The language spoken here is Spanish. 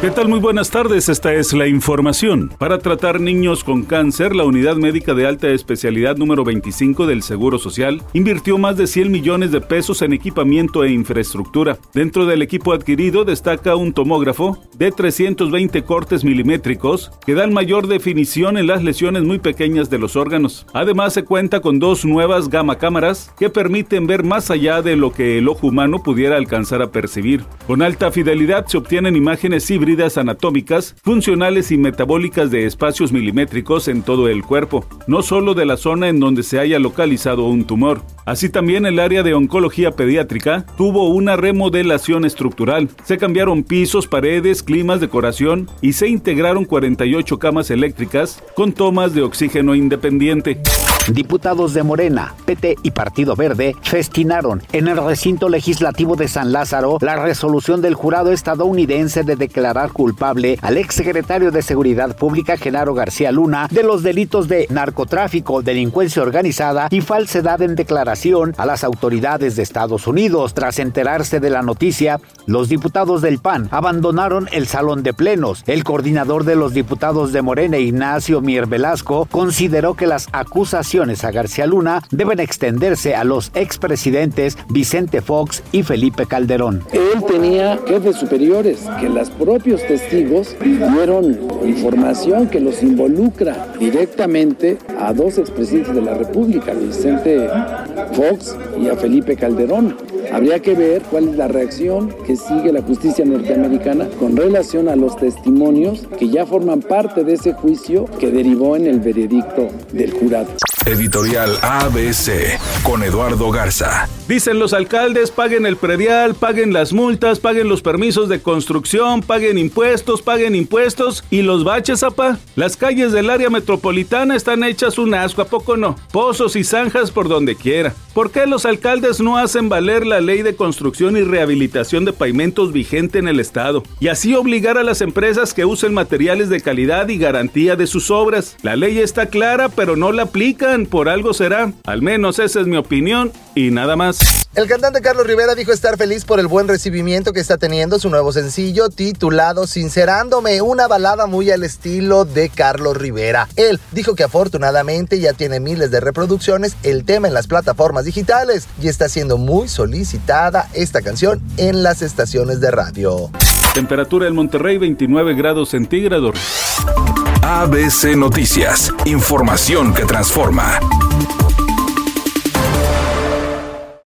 ¿Qué tal? Muy buenas tardes, esta es la información. Para tratar niños con cáncer, la Unidad Médica de Alta Especialidad número 25 del Seguro Social invirtió más de 100 millones de pesos en equipamiento e infraestructura. Dentro del equipo adquirido destaca un tomógrafo de 320 cortes milimétricos que dan mayor definición en las lesiones muy pequeñas de los órganos. Además se cuenta con dos nuevas gama cámaras que permiten ver más allá de lo que el ojo humano pudiera alcanzar a percibir. Con alta fidelidad se obtienen imágenes híbridas anatómicas, funcionales y metabólicas de espacios milimétricos en todo el cuerpo, no solo de la zona en donde se haya localizado un tumor. Así también el área de oncología pediátrica tuvo una remodelación estructural. Se cambiaron pisos, paredes, climas, decoración y se integraron 48 camas eléctricas con tomas de oxígeno independiente. Diputados de Morena, PT y Partido Verde festinaron en el recinto legislativo de San Lázaro la resolución del jurado estadounidense de declarar culpable al exsecretario de Seguridad Pública Genaro García Luna de los delitos de narcotráfico, delincuencia organizada y falsedad en declaración a las autoridades de Estados Unidos. Tras enterarse de la noticia, los diputados del PAN abandonaron el salón de plenos. El coordinador de los diputados de Morena, Ignacio Mier Velasco, consideró que las acusaciones a García Luna deben extenderse a los expresidentes Vicente Fox y Felipe Calderón. Él tenía jefes superiores que los propios testigos dieron información que los involucra directamente a dos expresidentes de la República, Vicente Fox y a Felipe Calderón. Habría que ver cuál es la reacción que sigue la justicia norteamericana con relación a los testimonios que ya forman parte de ese juicio que derivó en el veredicto del jurado. Editorial ABC con Eduardo Garza. Dicen los alcaldes, paguen el predial, paguen las multas, paguen los permisos de construcción, paguen impuestos, paguen impuestos y los baches, apa. Las calles del área metropolitana están hechas un asco, ¿a poco no? Pozos y zanjas por donde quiera. ¿Por qué los alcaldes no hacen valer la ley de construcción y rehabilitación de pavimentos vigente en el estado? Y así obligar a las empresas que usen materiales de calidad y garantía de sus obras. La ley está clara, pero no la aplican por algo será. Al menos esa es mi opinión y nada más. El cantante Carlos Rivera dijo estar feliz por el buen recibimiento que está teniendo su nuevo sencillo titulado Sincerándome, una balada muy al estilo de Carlos Rivera. Él dijo que afortunadamente ya tiene miles de reproducciones el tema en las plataformas digitales y está siendo muy solicitada esta canción en las estaciones de radio. Temperatura en Monterrey 29 grados centígrados. ABC Noticias, información que transforma.